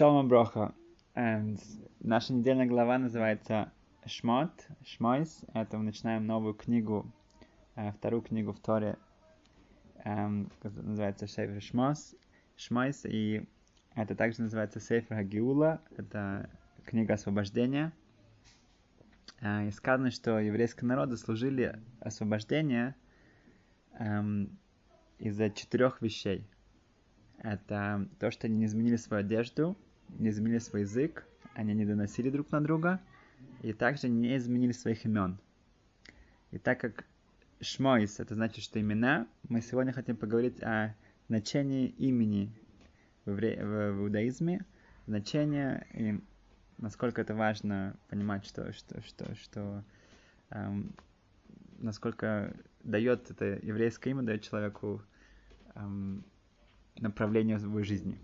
Шалма Броха. Наша недельная глава называется Шмот, Шмойс. Это мы начинаем новую книгу, э, вторую книгу в Торе, эм, называется Шейфер Шмос, Шмойс. И это также называется Сейфер Хагиула. Это книга освобождения. Э, И сказано, что еврейские народы служили освобождение эм, из-за четырех вещей. Это то, что они не изменили свою одежду, не изменили свой язык, они не доносили друг на друга, и также не изменили своих имен. И так как Шмойс, это значит, что имена, мы сегодня хотим поговорить о значении имени в, евре... в, иудаизме, значение и насколько это важно понимать, что, что, что, что эм, насколько дает это еврейское имя, дает человеку эм, направление в его жизни.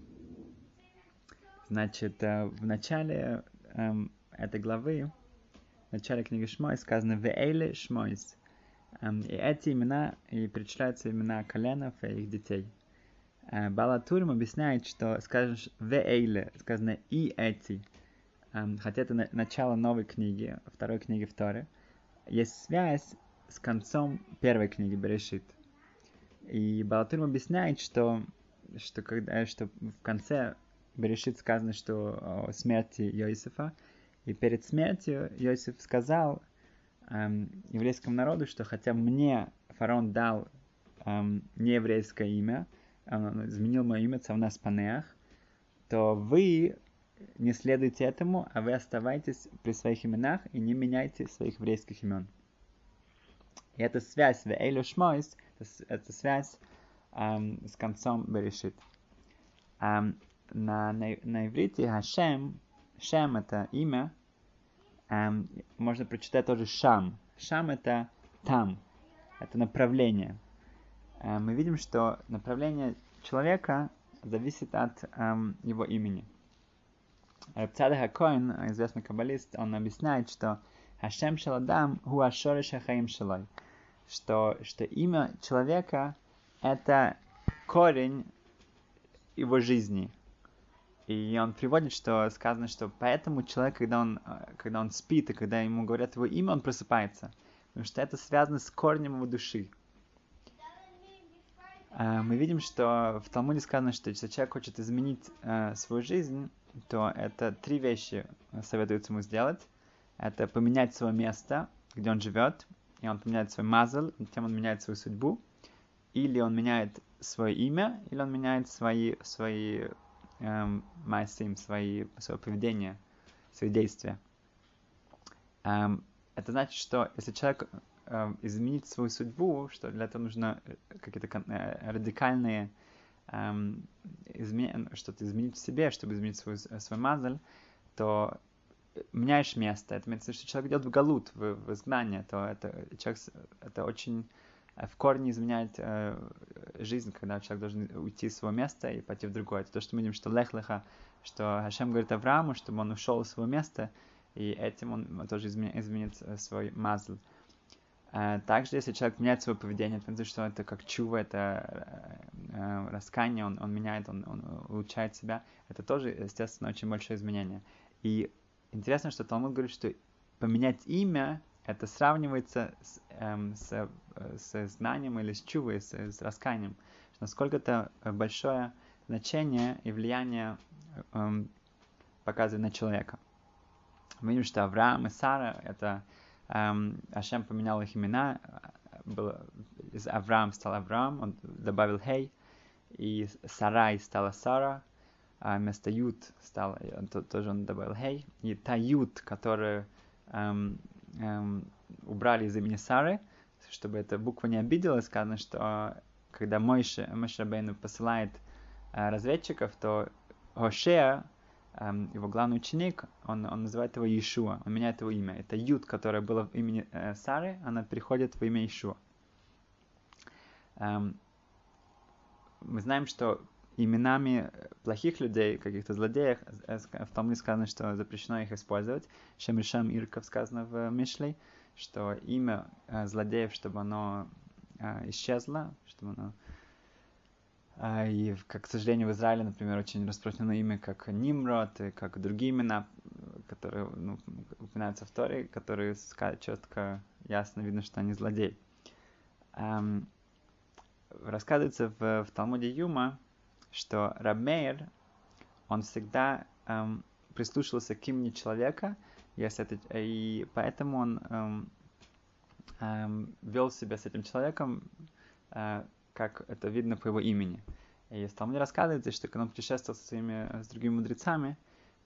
Значит, э, в начале эм, этой главы, в начале книги Шмой сказано «Веэйле Шмойс». Эм, и эти имена, и перечисляются имена коленов и их детей. Э, Балатурим объясняет, что скажешь «Веэйле», сказано «и эти». Эм, хотя это на- начало новой книги, второй книги в Торе. Есть связь с концом первой книги Берешит. И Балатурим объясняет, что, что, когда, что в конце Берешит сказано, что о смерти Йосифа, и перед смертью Йосиф сказал эм, еврейскому народу, что хотя мне фараон дал эм, нееврейское имя, он изменил мое имя Цавнас Панеах, то вы не следуйте этому, а вы оставайтесь при своих именах и не меняйте своих еврейских имен. И эта связь в Эйлю Шмойс, это связь эм, с концом Берешит. Эм, на, на, иврите Хашем, Шем это имя, эм, можно прочитать тоже Шам. Шам это там, это направление. Э, мы видим, что направление человека зависит от эм, его имени. Рабцада Хакоин, известный каббалист, он объясняет, что Хашем Шаладам Хуашори Шахаим Шалой, что, что имя человека это корень его жизни. И он приводит, что сказано, что поэтому человек, когда он, когда он спит, и когда ему говорят его имя, он просыпается. Потому что это связано с корнем его души. Мы видим, что в Талмуде сказано, что если человек хочет изменить э, свою жизнь, то это три вещи советуется ему сделать. Это поменять свое место, где он живет, и он поменяет свой мазл, тем он меняет свою судьбу. Или он меняет свое имя, или он меняет свои, свои эм, майсим, свои, свое поведение, свои действия. Эм, это значит, что если человек э, изменить свою судьбу, что для этого нужно какие-то э, радикальные эм, изме... что-то изменить в себе, чтобы изменить свой, свой мазаль, то меняешь место. Это имеется в что человек идет в галут, в, в изгнание, то это, человек, это очень в корне изменяет э, жизнь, когда человек должен уйти из своего места и пойти в другое. Это то, что мы видим, что лех-леха, что Хашем говорит Аврааму, чтобы он ушел из своего места, и этим он тоже изменит, изменит свой мазл. Э, также, если человек меняет свое поведение, это значит, что это как чува, это э, раскаяние, он, он меняет, он, он улучшает себя. Это тоже, естественно, очень большое изменение. И интересно, что Талмуд говорит, что поменять имя это сравнивается с, эм, с, с знанием или с чувой, с, с раскаянием. Насколько это большое значение и влияние эм, показывает на человека. Мы видим, что Авраам и Сара, это эм, Ашем поменял их имена, было, из Авраам стал Авраам, он добавил Хей, и Сарай стала Сара, а вместо Ют стал, он, тоже он добавил Хей, и та Ют, которая эм, эм, убрали из имени Сары, чтобы эта буква не обидела, сказано, что когда Мойше, Мойше Рабейну посылает э, разведчиков, то Гошея, э, его главный ученик, он, он называет его Иешуа, он меняет его имя. Это Юд, которое было в имени э, Сары, она переходит в имя Иешуа. Эм, мы знаем, что именами плохих людей, каких-то злодеев, в том ли сказано, что запрещено их использовать. Шемишам Ирков сказано в Мишлей, что имя э, злодеев, чтобы оно э, исчезло, чтобы оно и, как, к сожалению, в Израиле, например, очень распространено имя как Нимрод, и как другие имена, которые ну, упоминаются в Торе, которые четко, ясно видно, что они злодеи. Эм, рассказывается в, в Талмуде Юма, что Рабмейр, он всегда эм, прислушивался к имени человека, если это, и поэтому он эм, эм, вел себя с этим человеком э, как это видно по его имени. И в Талмуде рассказывается, что когда он путешествовал со своими, с другими мудрецами,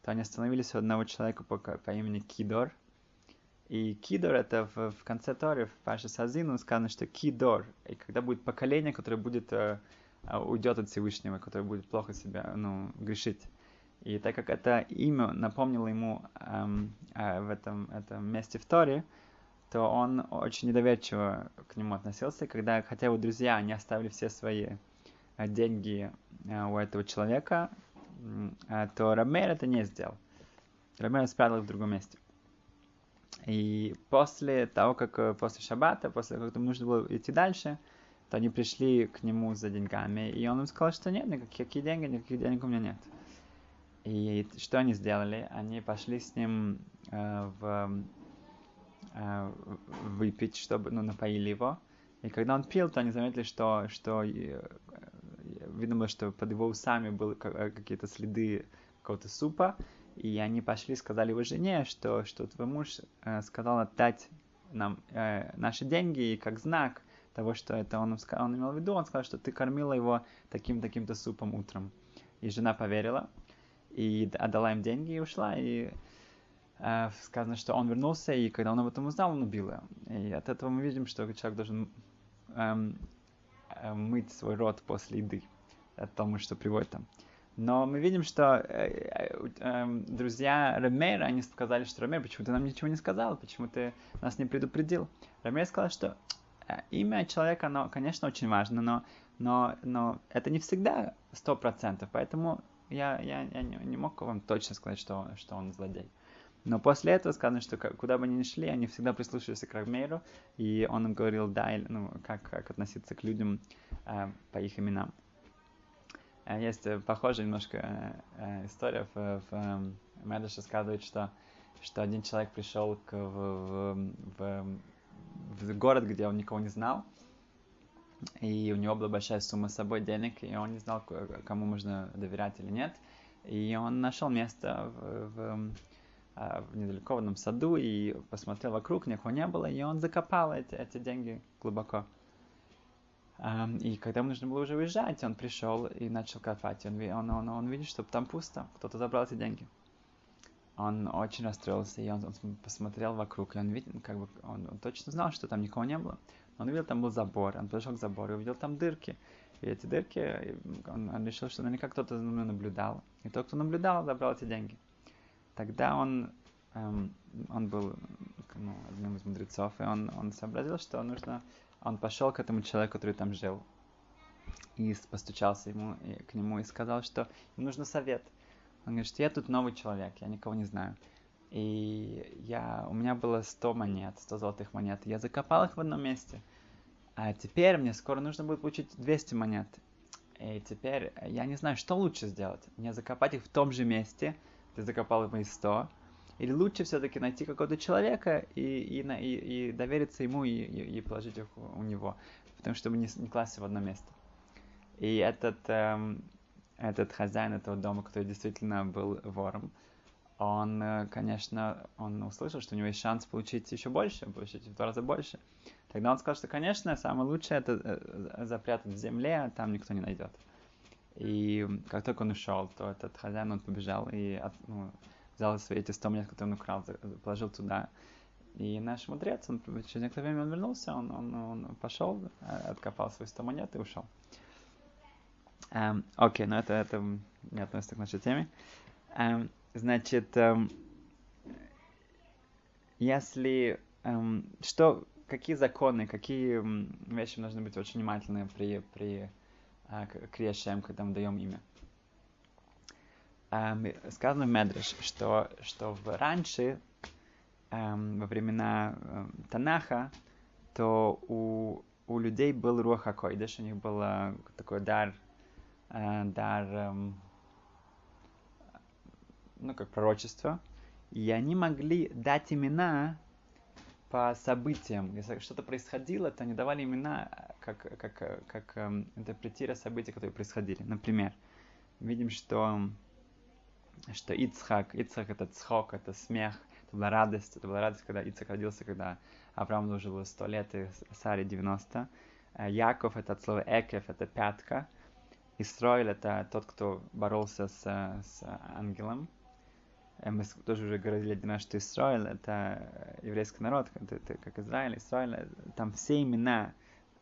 то они остановились у одного человека по, по имени Кидор. И Кидор это в, в конце Торы, в Паше Сазину сказано, что Кидор. И когда будет поколение, которое будет э, э, уйдет от Всевышнего, которое будет плохо себя, ну, грешить. И так как это имя напомнило ему эм, э, в этом, этом месте в Торе, то он очень недоверчиво к нему относился, когда, хотя его друзья, они оставили все свои э, деньги э, у этого человека, э, то Рамер это не сделал. Рамер спрятал их в другом месте. И после того, как после шаббата, после того, как им нужно было идти дальше, то они пришли к нему за деньгами, и он им сказал, что нет, никаких денег, никаких денег у меня нет. И что они сделали? Они пошли с ним э, в э, выпить, чтобы, ну, напоили его. И когда он пил, то они заметили, что, что э, видно было, что под его усами были э, какие-то следы какого-то супа. И они пошли, сказали его жене, что, что твой муж э, сказал отдать нам э, наши деньги, и как знак того, что это он, он имел в виду, он сказал, что ты кормила его таким-таким-то супом утром. И жена поверила, и отдала им деньги и ушла, и э, сказано, что он вернулся, и когда он об этом узнал, он убил ее. И от этого мы видим, что человек должен эм, э, мыть свой рот после еды, от того, что приводит там. Но мы видим, что э, э, э, друзья Ремера, они сказали, что Ремер, почему ты нам ничего не сказал, почему ты нас не предупредил. Ремер сказал, что имя человека, оно, конечно, очень важно, но, но, но это не всегда сто процентов, поэтому я, я, я не, не мог вам точно сказать, что, что он злодей. Но после этого сказано, что куда бы они ни шли, они всегда прислушивались к Рагмейру, и он им говорил, да, ну, как, как относиться к людям э, по их именам. Э, есть э, похожая немножко э, э, история в, в э, Медыш рассказывает, что, что один человек пришел к, в, в, в, в город, где он никого не знал, и у него была большая сумма с собой денег, и он не знал, кому можно доверять или нет. И он нашел место в, в, а, в недалеко в одном саду и посмотрел вокруг, никого не было, и он закопал эти, эти деньги глубоко. И когда ему нужно было уже уезжать, он пришел и начал копать. Он, он, он, он видит, что там пусто, кто-то забрал эти деньги. Он очень расстроился, и он, он посмотрел вокруг, и он видел, как бы, он, он точно знал, что там никого не было. Он увидел, там был забор, он подошел к забору и увидел там дырки. И эти дырки, он, он решил, что наверняка кто-то за мной наблюдал. И тот, кто наблюдал, забрал эти деньги. Тогда он, эм, он был ну, одним из мудрецов, и он, он сообразил, что нужно... Он пошел к этому человеку, который там жил, и постучался ему, и, к нему и сказал, что ему нужен совет. Он говорит, что я тут новый человек, я никого не знаю. И я, у меня было 100 монет, 100 золотых монет. Я закопал их в одном месте. А теперь мне скоро нужно будет получить 200 монет. И теперь я не знаю, что лучше сделать. Мне закопать их в том же месте, ты закопал мои 100, или лучше все-таки найти какого-то человека и, и, и, и довериться ему и, и, и положить их у него, потому чтобы не, не класть в одно место. И этот, эм, этот хозяин этого дома, который действительно был вором, он, э, конечно, он услышал, что у него есть шанс получить еще больше, получить в два раза больше. Тогда он сказал, что, конечно, самое лучшее это э, запрятать в земле, а там никто не найдет. И как только он ушел, то этот хозяин, он побежал и от, ну, взял свои эти 100 монет, которые он украл, положил туда. И наш мудрец, он, через некоторое время он вернулся, он, он, он пошел, э, откопал свои 100 монет и ушел. Эм, окей, но это, это не относится к нашей теме. Эм, Значит, эм, если эм, что, какие законы, какие вещи должны быть очень внимательны при, при э, когда мы даем имя. Эм, сказано в Медреш, что, что в, раньше, эм, во времена эм, Танаха, то у, у людей был Руаха Койдеш, у них был э, такой дар дар, э, ну, как пророчество, и они могли дать имена по событиям. Если что-то происходило, то они давали имена, как, как, как э, интерпретируя события, которые происходили. Например, видим, что, что Ицхак, Ицхак это цхок, это смех, это была радость, это была радость, когда Ицхак родился, когда Авраам уже было 100 лет и Саре 90. Э, Яков это от слова Экев, это пятка. Исроиль это тот, кто боролся с, с ангелом. Э, мы тоже уже говорили один раз, что Израиль это еврейский народ, это, это как Израиль, Израиль, там все имена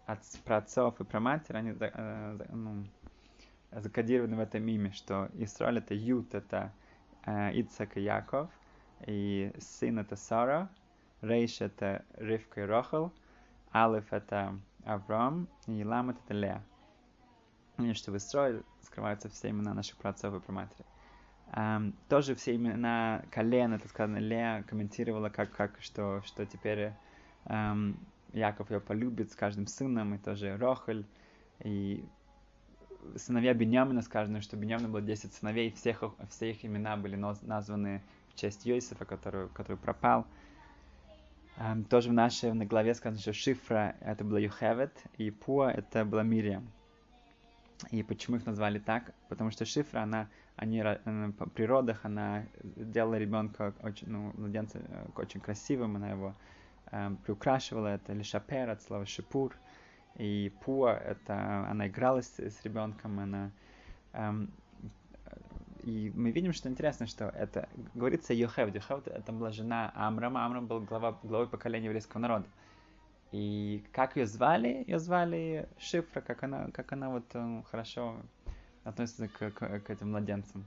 от праотцов и праматери, они э, ну, закодированы в этом имя, что Израиль это Ют, это э, Ицак и Яков, и сын это Сара, Рейш это Ривка и Рохал, Алиф это Авраам, и Ламет это Леа. Что в Израиле скрываются все имена наших праотцов и праматери. Um, тоже все имена колен, это сказано, Леа комментировала, как, как что, что теперь um, Яков ее полюбит с каждым сыном, и тоже Рохель, и сыновья Беньямина сказано, что Беньямина было 10 сыновей, всех, все их имена были названы в честь Йосифа, который, который пропал. Um, тоже в нашей на главе сказано, что Шифра это была Юхевет, и Пуа это была Мириам. И почему их назвали так? Потому что Шифра, она они по природах, она делала ребенка очень, ну, младенца э, очень красивым, она его э, приукрашивала, это лишапер от слова шипур, и пуа, это она играла с, с ребенком, она эм, и мы видим, что интересно, что это говорится Йохев. Йохев это была жена Амрама. Амрам был глава, главой поколения еврейского народа. И как ее звали? Ее звали Шифра, как она, как она вот э, хорошо относится к, к, к этим младенцам.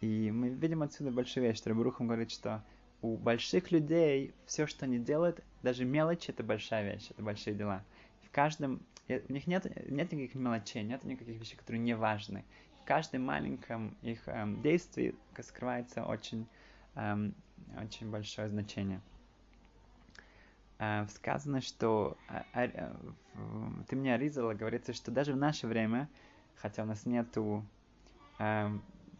И мы видим отсюда большую вещь, что Рабрухам говорит, что у больших людей все, что они делают, даже мелочи, это большая вещь, это большие дела. В каждом, э, у них нет, нет никаких мелочей, нет никаких вещей, которые не важны. В каждом маленьком их эм, действии скрывается очень, эм, очень большое значение. Э, сказано, что э, э, ты мне Аризала говорится, что даже в наше время хотя у нас нету э,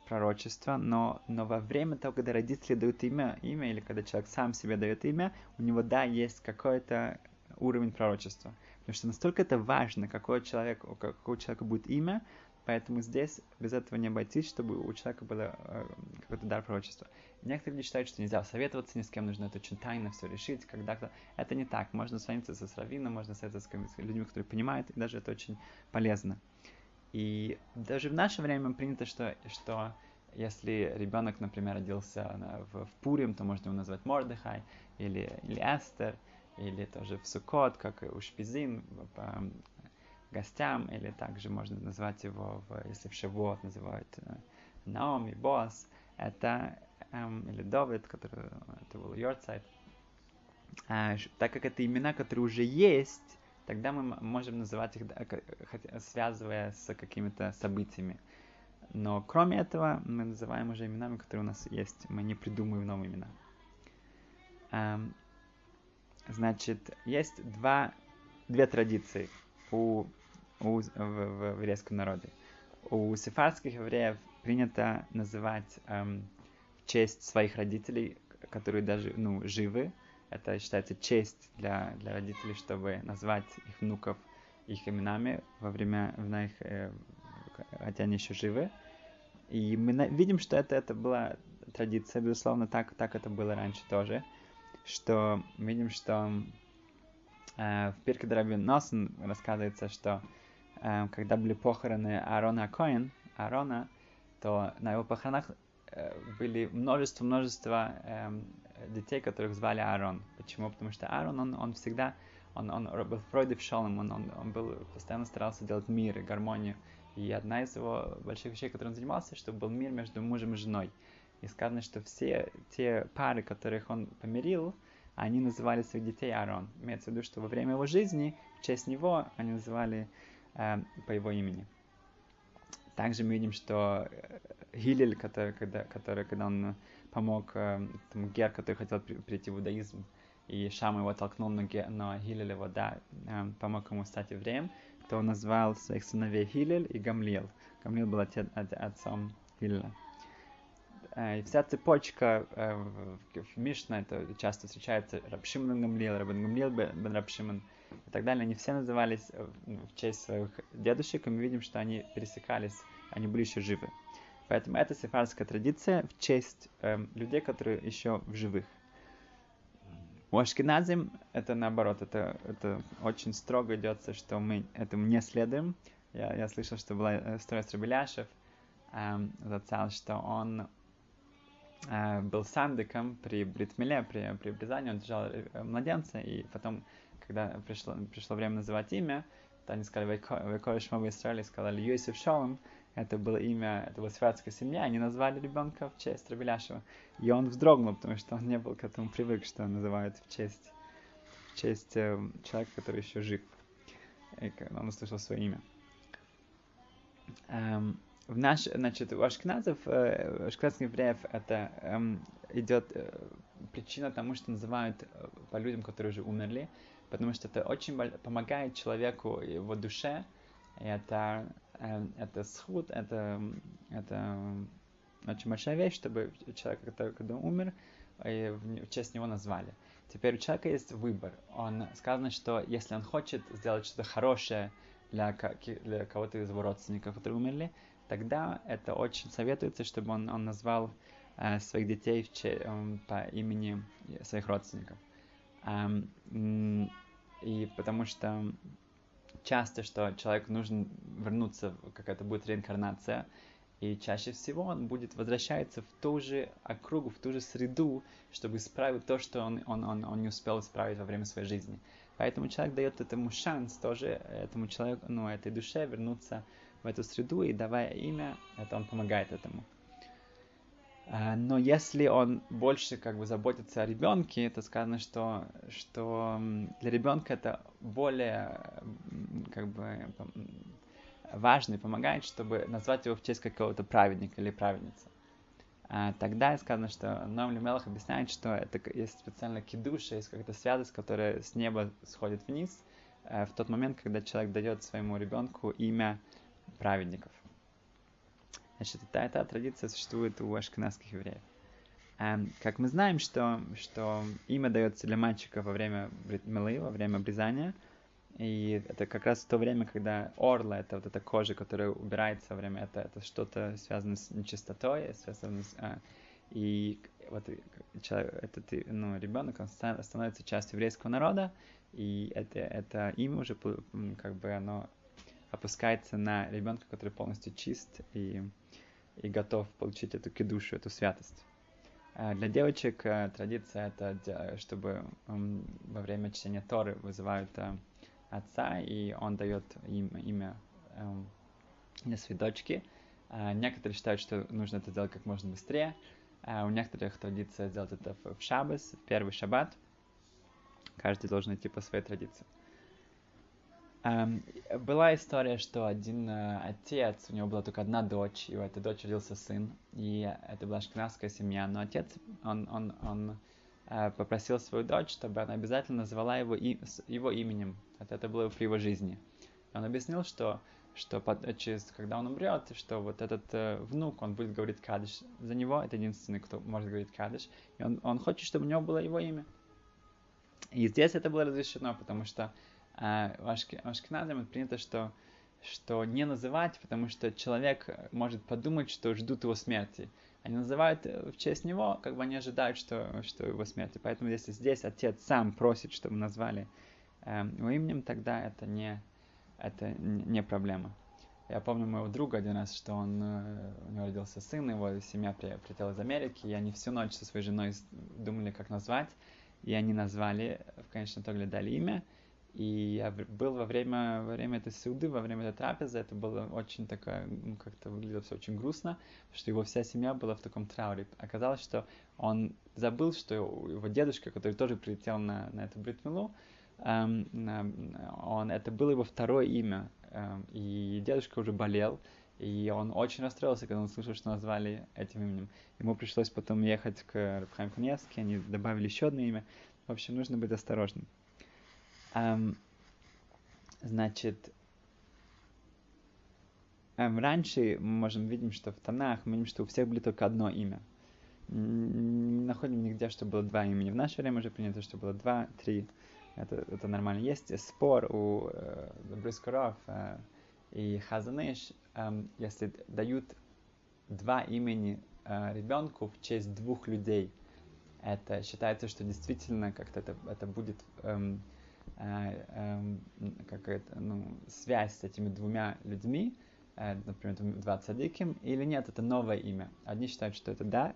пророчества, но, но во время того, когда родители дают имя, имя, или когда человек сам себе дает имя, у него, да, есть какой-то уровень пророчества. Потому что настолько это важно, какой человек, у какого человека будет имя, поэтому здесь без этого не обойтись, чтобы у человека было э, какой-то дар пророчества. Некоторые люди считают, что нельзя советоваться ни с кем, нужно это очень тайно все решить, когда-то. Это не так. Можно советоваться с раввином, можно советоваться с людьми, которые понимают, и даже это очень полезно. И даже в наше время принято, что, что если ребенок, например, родился в, в Пурим, то можно его назвать Мордыхай или, или Эстер, или тоже в Сукот, как у Шпизин, по гостям, или также можно назвать его, в, если в Шивот называют э, Наоми, Босс, это, эм, или Довид, который, это был Йорцайт. А, так как это имена, которые уже есть, тогда мы можем называть их, связывая с какими-то событиями. Но кроме этого, мы называем уже именами, которые у нас есть. Мы не придумываем новые имена. Эм, значит, есть два, две традиции у, у, в, в, в еврейском народе. У сефардских евреев принято называть эм, в честь своих родителей, которые даже ну, живы, это считается честь для, для родителей, чтобы назвать их внуков их именами во время, в их, э, хотя они еще живы. И мы на, видим, что это, это была традиция, безусловно, так, так это было раньше тоже, что видим, что э, в Пирке Драбин Носен рассказывается, что когда были похороны Аарона Коин, Аарона, то на его похоронах э, были множество-множество э, детей, которых звали Аарон. Почему? Потому что Аарон, он, он всегда, он, он был в в шалом, он, он, он был, постоянно старался делать мир и гармонию. И одна из его больших вещей, которой он занимался, чтобы был мир между мужем и женой. И сказано, что все те пары, которых он помирил, они называли своих детей Аарон. Имеется в виду, что во время его жизни, в честь него, они называли по его имени. Также мы видим, что э, Хилель, который, когда, который, когда он помог э, тому Гер, который хотел при, прийти в иудаизм, и Шам его толкнул на, на Гилеля, да, э, помог ему стать евреем, то он назвал своих сыновей Хилель и Гамлиел. Гамлиел был отец, отцом Хилеля. Э, и вся цепочка э, в Мишна, это часто встречается Рабшиман Гамлиел, Рабан Гамлиел бен Рабшиман и так далее. Они все назывались э, в честь своих дедушек, и мы видим, что они пересекались, они были еще живы. Поэтому это сефарская традиция в честь э, людей, которые еще в живых. У Ашкеназим это наоборот, это, это очень строго идется, что мы этому не следуем. Я, я слышал, что была история с Рабеляшев, эм, зацал, что он э, был сандыком при бритмеле, при, при обрезании, он держал э, младенца, и потом, когда пришло, пришло время называть имя, то они сказали, Вайковиш Мавы Израиля, сказали Йосиф Шолом, это было имя, это была святская семья, они назвали ребенка в честь Рабеляшева. И он вздрогнул, потому что он не был к этому привык, что называют в честь, в честь э, человека, который еще жив. И он услышал свое имя. Эм, в наш, значит, у ашкназов, э, ашкназских евреев это эм, идет э, причина тому, что называют э, по людям, которые уже умерли, потому что это очень помогает человеку, его душе, это Эм, это схуд, это, это очень большая вещь, чтобы человек, который когда умер, и в честь него назвали. Теперь у человека есть выбор. Он сказано, что если он хочет сделать что-то хорошее для, для кого-то из его родственников, которые умерли, тогда это очень советуется, чтобы он, он назвал э, своих детей в э, по имени своих родственников. Эм, и потому что часто, что человеку нужно вернуться, какая-то будет реинкарнация, и чаще всего он будет возвращаться в ту же округу, в ту же среду, чтобы исправить то, что он, он, он, он не успел исправить во время своей жизни. Поэтому человек дает этому шанс тоже, этому человеку, ну, этой душе вернуться в эту среду, и давая имя, это он помогает этому. А, но если он больше как бы заботится о ребенке, то сказано, что, что для ребенка это более как бы важно и помогает, чтобы назвать его в честь какого-то праведника или праведницы. А тогда сказано, что Ном Лемелах объясняет, что это есть специально кидуша, есть какая-то святость, которая с неба сходит вниз э, в тот момент, когда человек дает своему ребенку имя праведников. Значит, эта, эта традиция существует у ашкенадских евреев. Um, как мы знаем, что, что имя дается для мальчика во время мелы, во время обрезания, и это как раз то время, когда орла, это вот эта кожа, которая убирается во время, это, это что-то связано с нечистотой, связано с... А, и вот человек, этот ну, ребенок, он становится частью еврейского народа, и это, это имя уже как бы оно опускается на ребенка, который полностью чист и и готов получить эту кедушу, эту святость. А для девочек э, традиция это, чтобы во время чтения Торы вызывают э, отца, и он дает им имя эм, для своей дочки. А некоторые считают, что нужно это сделать как можно быстрее. А у некоторых традиция сделать это в шаббас, в первый шаббат. Каждый должен идти по своей традиции. Um, была история, что один uh, отец, у него была только одна дочь, и у этой дочери родился сын, и это была шкнавская семья, но отец, он, он, он uh, попросил свою дочь, чтобы она обязательно назвала его, и, его именем, это, было при его жизни. Он объяснил, что, что под, через, когда он умрет, что вот этот uh, внук, он будет говорить кадыш за него, это единственный, кто может говорить кадыш, и он, он хочет, чтобы у него было его имя. И здесь это было разрешено, потому что а Ашкеназам принято, что, что не называть, потому что человек может подумать, что ждут его смерти. Они называют в честь него, как бы они ожидают, что, что его смерти. Поэтому если здесь отец сам просит, чтобы назвали э, его именем, тогда это не, это не проблема. Я помню моего друга один раз, что он, э, у него родился сын, его семья прилетела из Америки, и они всю ночь со своей женой думали, как назвать, и они назвали, в конечном итоге дали имя, и я был во время, во время этой суды, во время этой трапезы, это было очень такое, ну, как-то выглядело все очень грустно, что его вся семья была в таком трауре. Оказалось, что он забыл, что его дедушка, который тоже прилетел на, на эту бритмилу, эм, он, это было его второе имя, эм, и дедушка уже болел, и он очень расстроился, когда он слышал, что назвали этим именем. Ему пришлось потом ехать к Рабхайм Каневски, они добавили еще одно имя. В общем, нужно быть осторожным. Um, значит, эм, раньше мы можем видеть, что в Танах мы видим, что у всех было только одно имя. Не находим нигде, что было два имени. В наше время уже принято, что было два, три. Это, это нормально. Есть спор у э, Брискоров э, и Хазаныш, э, если дают два имени э, ребенку в честь двух людей. Это считается, что действительно как-то это, это будет эм, э, эм, какая-то ну, связь с этими двумя людьми, э, например, два цадиким, или нет, это новое имя. Одни считают, что это да,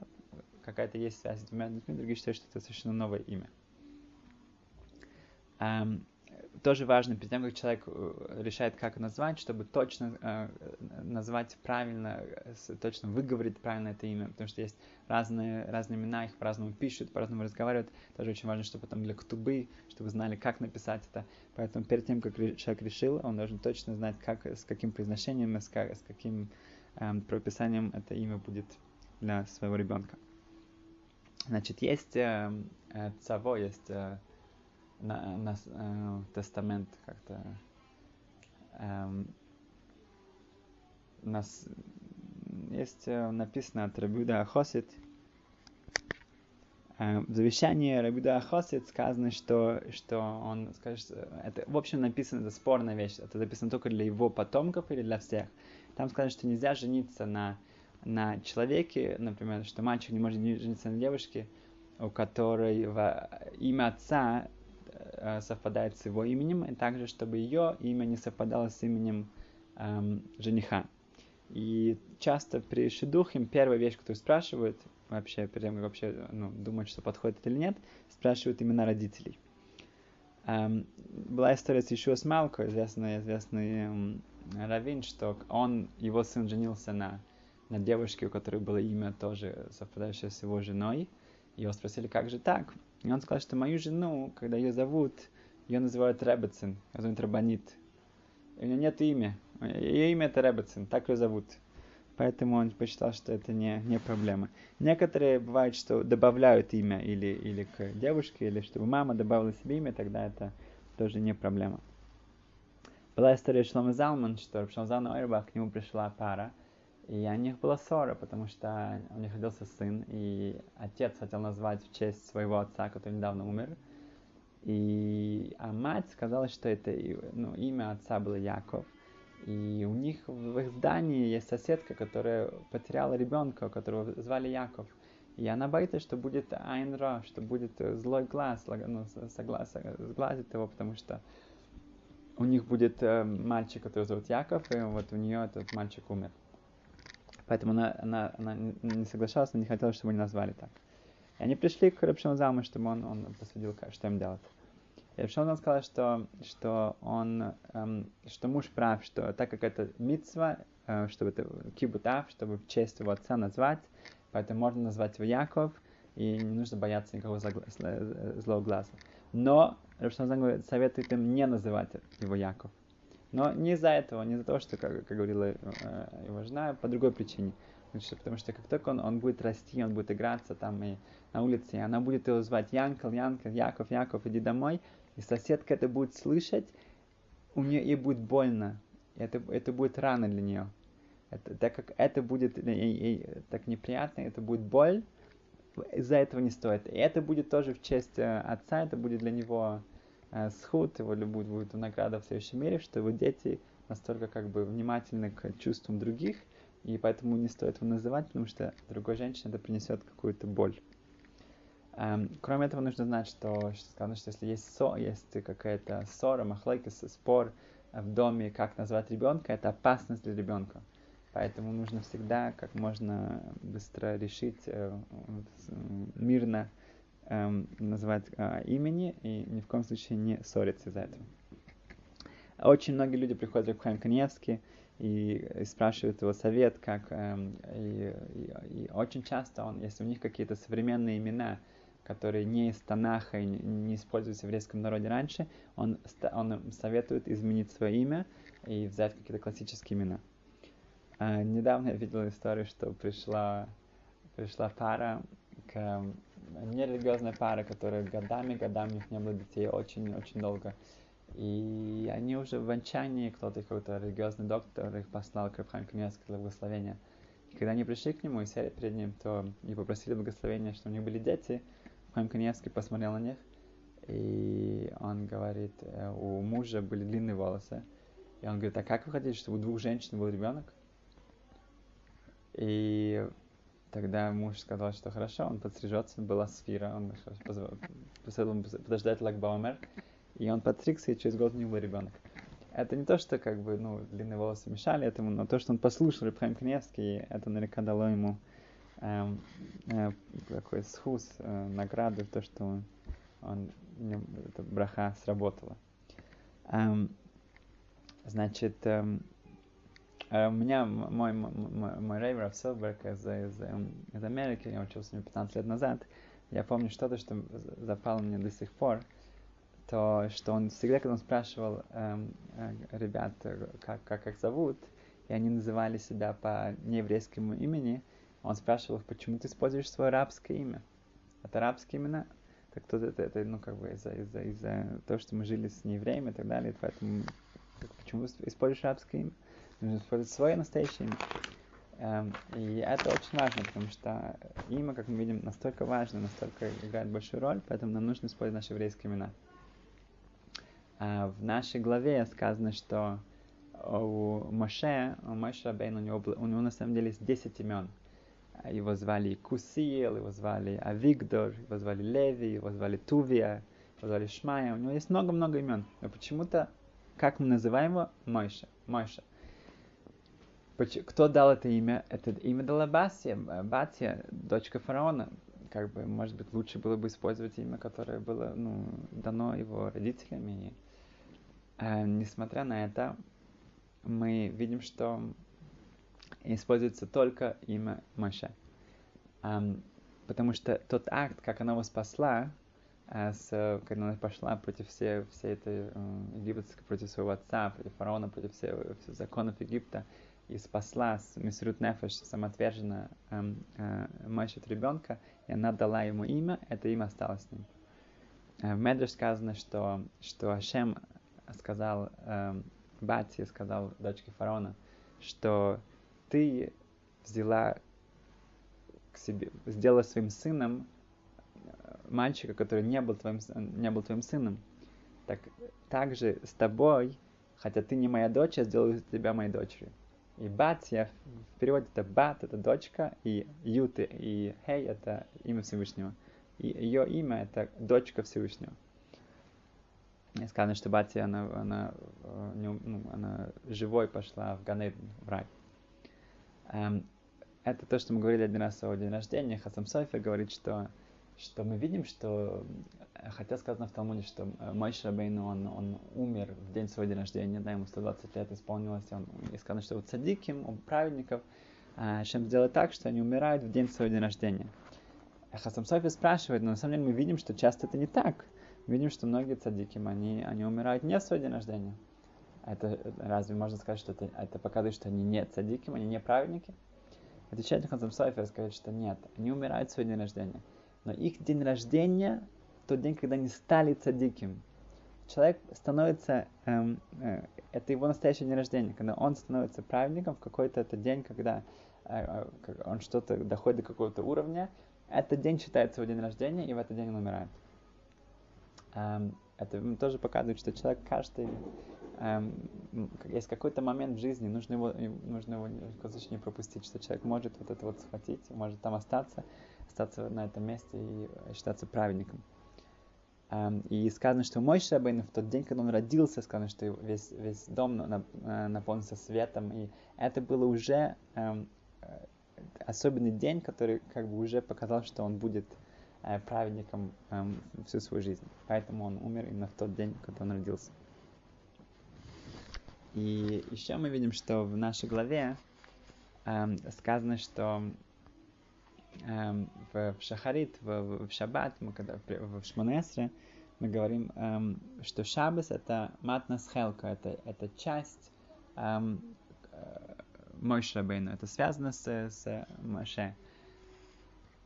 какая-то есть связь с двумя людьми, другие считают, что это совершенно новое имя. Тоже важно, перед тем, как человек э, решает, как назвать, чтобы точно э, назвать правильно, точно выговорить правильно это имя, потому что есть разные, разные имена, их по-разному пишут, по-разному разговаривают. Тоже очень важно, чтобы потом для ктубы, чтобы знали, как написать это. Поэтому перед тем, как человек решил, он должен точно знать, как, с каким произношением, с, как, с каким э, прописанием это имя будет для своего ребенка. Значит, есть э, э, цаво, есть э, на, на э, тестамент как-то э, нас есть написано от Рабиуда Ахосит. Э, в завещании Рабиуда Ахосит сказано, что, что он скажет, это в общем написано, это спорная вещь, это записано только для его потомков или для всех. Там сказано, что нельзя жениться на, на человеке, например, что мальчик не может жениться на девушке, у которой имя отца Э, совпадает с его именем, и также, чтобы ее имя не совпадало с именем эм, жениха. И часто при шедухе первая вещь, которую спрашивают, вообще, перед тем, как вообще ну, думать, что подходит или нет, спрашивают имена родителей. Эм, была история с Ишуа Смалко, известный, известный эм, раввин, что он, его сын женился на, на девушке, у которой было имя тоже совпадающее с его женой. Его спросили, как же так? И он сказал, что мою жену, когда ее зовут, ее называют Ребецин, ее зовут Рабанит. И у нее нет имя. Ее имя это Ребецин, так ее зовут. Поэтому он посчитал, что это не, не проблема. Некоторые бывают, что добавляют имя или, или к девушке, или чтобы мама добавила себе имя, тогда это тоже не проблема. Была история Шлома Залман, что Шлома Залман Ойрбах, к нему пришла пара, и у них была ссора, потому что у них родился сын, и отец хотел назвать в честь своего отца, который недавно умер. И, а мать сказала, что это ну, имя отца было Яков. И у них в их здании есть соседка, которая потеряла ребенка, которого звали Яков. И она боится, что будет Айнра, что будет злой глаз, ну, соглас, сглазит его, потому что у них будет э, мальчик, который зовут Яков, и вот у нее этот мальчик умер. Поэтому она, она, она не соглашалась, она не хотела, чтобы они назвали так. И они пришли к Рабшамазаму, чтобы он, он посвятил, что им делать. И Рабшамазам сказал, что, что он, эм, что муж прав, что так как это митцва, э, чтобы это кибутав, чтобы в честь его отца назвать, поэтому можно назвать его Яков, и не нужно бояться никакого злого глаза. Но Рабшамазам советует им не называть его Яков. Но не из-за этого, не из-за того, что, как, как говорила э, его жена, по другой причине. Значит, потому что как только он, он будет расти, он будет играться там и на улице, и она будет его звать Янкл, Янкл, Яков, Яков, иди домой, и соседка это будет слышать, у нее ей будет больно, это, это будет рано для нее. Это, так как это будет ей, ей так неприятно, это будет боль, из-за этого не стоит. И это будет тоже в честь э, отца, это будет для него Э, сход, его любовь будет награда в следующем мире, что его дети настолько как бы внимательны к чувствам других, и поэтому не стоит его называть, потому что другой женщине это принесет какую-то боль. Um, кроме этого, нужно знать, что, сказано, что если есть ссор, есть какая-то ссора, махлайка, спор в доме, как назвать ребенка, это опасность для ребенка. Поэтому нужно всегда как можно быстро решить э, мирно эм, называть э, имени и ни в коем случае не ссориться из-за этого. Очень многие люди приходят к Хайм Каневски и, и спрашивают его совет, как эм, и, и, и очень часто он, если у них какие-то современные имена, которые не из Танаха и не, используются в еврейском народе раньше, он, он советует изменить свое имя и взять какие-то классические имена. Э, недавно я видел историю, что пришла, пришла пара к нерелигиозная пара, которая годами, годами у них не было детей, очень-очень долго. И они уже в отчаянии, кто-то, какой-то религиозный доктор их послал к Рабхам Каменецкому для благословения. И когда они пришли к нему и сели перед ним, то и попросили благословения, что у них были дети, Рабхам Каменецкий посмотрел на них, и он говорит, э, у мужа были длинные волосы, и он говорит, а как вы хотите, чтобы у двух женщин был ребенок? И тогда муж сказал, что хорошо, он подстрижется, была сфера, он посоветовал подождать Лагбаумер, и он подстригся, и через год у него был ребенок. Это не то, что как бы, ну, длинные волосы мешали этому, но то, что он послушал Рабхайм Кневский, это наверняка дало ему эм, э, такой схус, э, награду, то, что он, он эта браха сработала. Эм, значит, эм, у меня мой, мой, мой рейвер Силберг из, из, из Америки, я учился с ним 15 лет назад, я помню что-то, что запало мне до сих пор, то что он всегда, когда он спрашивал эм, э, ребят, как, как их зовут, и они называли себя по нееврейскому имени, он спрашивал почему ты используешь свое арабское имя? Это арабские имена? Так тут это, это ну, как бы из-за из -за, из -за того, что мы жили с неевреями и так далее, поэтому как, почему используешь арабское имя? Нужно использовать свое настоящее имя. Эм, и это очень важно, потому что имя, как мы видим, настолько важно, настолько играет большую роль, поэтому нам нужно использовать наши еврейские имена. А в нашей главе сказано, что у Моше, у Моше Рабейн, у него, у него на самом деле есть 10 имен. Его звали Кусиел, его звали Авигдор, его звали Леви, его звали Тувия, его звали Шмая. У него есть много-много имен. Но почему-то, как мы называем его? Мойша. Мойша. Кто дал это имя? Это имя дала Басия, Батия, дочка фараона. Как бы, может быть, лучше было бы использовать имя, которое было ну, дано его родителями. Э, несмотря на это, мы видим, что используется только имя Моше. Эм, потому что тот акт, как она его спасла, э, с, когда она пошла против всей, всей этой э, египетской, против своего отца, против фараона, против всех, всех законов Египта, и спасла с Мисрут Нефеш, самоотверженно э, э, мощь от ребенка, и она дала ему имя, это имя осталось с ним. Э, в Медреш сказано, что, что Ашем сказал э, Бати, сказал дочке фараона, что ты взяла к себе, сделала своим сыном э, мальчика, который не был твоим, не был твоим сыном. Так также с тобой, хотя ты не моя дочь, я сделаю тебя моей дочерью. И Батья в переводе это Бат, это дочка, и Юты, и Хей это имя Всевышнего. И ее имя это дочка Всевышнего. И сказано, что Батя, она, она, э, ну, она живой пошла в Ганейден, в рай. Эм, это то, что мы говорили один раз о день рождения. Хасам София говорит, что, что мы видим, что, хотя сказано в Талмуде, что э, мой Шабейну, он, он умер в день своего дня рождения, да, ему 120 лет исполнилось, он, и сказано, что у цадиким, у праведников, э, чем сделать так, что они умирают в день своего дня рождения. Хасам София спрашивает, но на самом деле мы видим, что часто это не так видим, что многие цадиким, они, они умирают не в свой день рождения. Это разве можно сказать, что это, это показывает, что они не цадиким, они не праведники? Отвечает Хазам Сайфер, сказать, что нет, они умирают в свой день рождения. Но их день рождения тот день, когда они стали цадиким. Человек становится, эм, э, это его настоящий день рождения, когда он становится праведником в какой-то это день, когда э, э, он что-то доходит до какого-то уровня, этот день считается его день рождения, и в этот день он умирает. Эм, это тоже показывает, что человек каждый эм, есть какой-то момент в жизни, нужно его, нужно его не пропустить, что человек может вот это вот схватить, может там остаться, остаться на этом месте и считаться праведником. И сказано, что мой Шабейн в тот день, когда он родился, сказано, что весь, весь дом наполнился светом, и это было уже um, особенный день, который как бы уже показал, что он будет э, праведником э, всю свою жизнь. Поэтому он умер именно в тот день, когда он родился. И еще мы видим, что в нашей главе э, сказано, что э, в, в Шахарит, в, в Шаббат, мы когда в, в Шмонесре, мы говорим, эм, что Шаббас это матнас хелка, это, это часть эм, Мой Шабейну, это связано с, с Моше.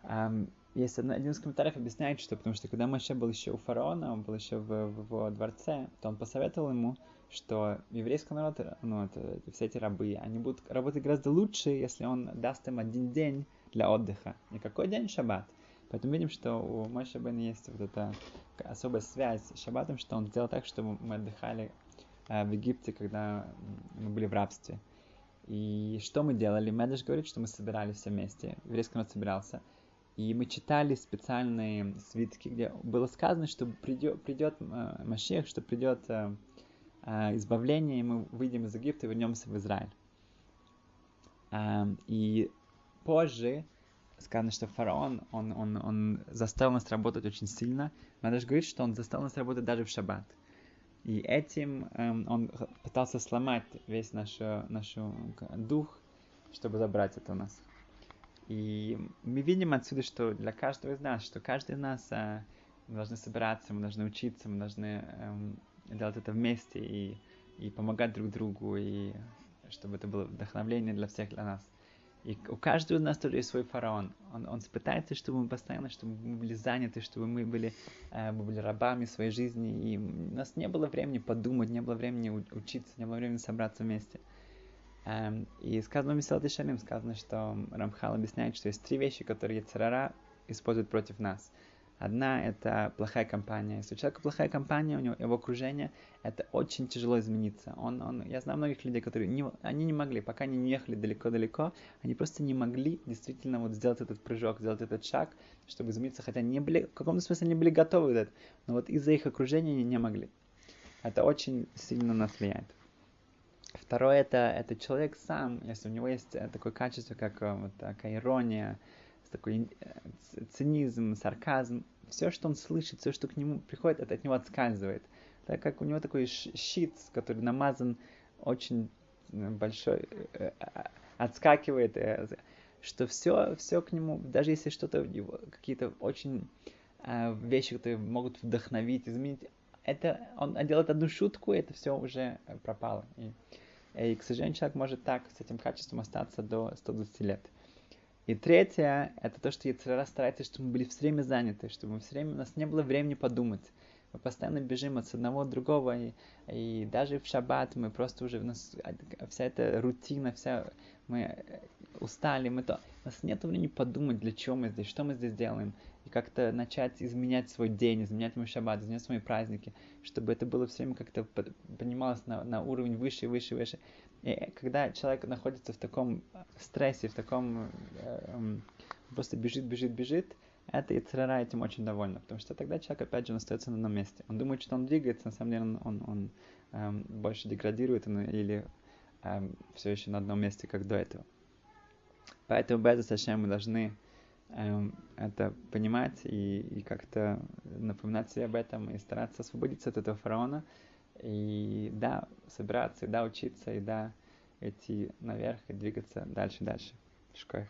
Эм, есть один из комментариев объясняет, что потому что когда Моше был еще у фараона, он был еще в, в его дворце, то он посоветовал ему, что еврейский народ, ну, это, все эти рабы, они будут работать гораздо лучше, если он даст им один день для отдыха. И какой день? Шаббат. Поэтому видим, что у Моше Бен есть вот эта особая связь с шаббатом, что он сделал так, чтобы мы отдыхали э, в Египте, когда мы были в рабстве. И что мы делали? Медаш говорит, что мы собирались все вместе, еврейский народ собирался, и мы читали специальные свитки, где было сказано, что придет, придет э, Машех, что придет э, э, избавление, и мы выйдем из Египта и вернемся в Израиль. Э, и позже сказано, что фараон, он, он, он заставил нас работать очень сильно. Надо даже говорить, что он заставил нас работать даже в шаббат. И этим эм, он пытался сломать весь наш, наш дух, чтобы забрать это у нас. И мы видим отсюда, что для каждого из нас, что каждый из нас э, мы должны собираться, мы должны учиться, мы должны эм, делать это вместе и, и помогать друг другу, и чтобы это было вдохновление для всех, для нас. И у каждого из нас тоже есть свой фараон. Он, он пытается, чтобы мы постоянно, чтобы мы были заняты, чтобы мы были, э, мы были рабами своей жизни. И у нас не было времени подумать, не было времени учиться, не было времени собраться вместе. Эм, и сказано Месилат Шалим, сказано, что Рамхал объясняет, что есть три вещи, которые Царара использует против нас – Одна – это плохая компания. Если у человека плохая компания, у него его окружение, это очень тяжело измениться. Он, он, я знаю многих людей, которые не, они не могли, пока они не ехали далеко-далеко, они просто не могли действительно вот сделать этот прыжок, сделать этот шаг, чтобы измениться, хотя не были, в каком-то смысле не были готовы к этому, но вот из-за их окружения они не могли. Это очень сильно нас влияет. Второе это, это человек сам, если у него есть э, такое качество, как э, вот такая ирония, такой э, цинизм, сарказм, все, что он слышит, все, что к нему приходит, это от него отскальзывает. Так как у него такой щит, который намазан очень э, большой, э, отскакивает, что все, все к нему, даже если что-то, какие-то очень вещи, которые могут вдохновить, изменить, это он делает одну шутку, и это все уже пропало. И, и, к сожалению, человек может так с этим качеством остаться до 120 лет. И третье, это то, что Яцерара старается, чтобы мы были все время заняты, чтобы мы все время, у нас не было времени подумать. Мы постоянно бежим от одного от другого, и, и даже в шаббат мы просто уже, у нас вся эта рутина, вся, мы устали, мы то, у нас нет времени подумать, для чего мы здесь, что мы здесь делаем, и как-то начать изменять свой день, изменять мой шаббат, изменять свои праздники, чтобы это было все время как-то понималось на, на уровень выше, выше, выше. И когда человек находится в таком стрессе, в таком э, просто бежит, бежит, бежит, это и церара этим очень довольна, потому что тогда человек опять же остается на месте. Он думает, что он двигается, на самом деле он, он, он эм, больше деградирует или эм, все еще на одном месте, как до этого. Поэтому без мы должны эм, это понимать и, и как-то напоминать себе об этом и стараться освободиться от этого фараона, и да, собираться, и да, учиться, и да, идти наверх и двигаться дальше, дальше. Шкоях.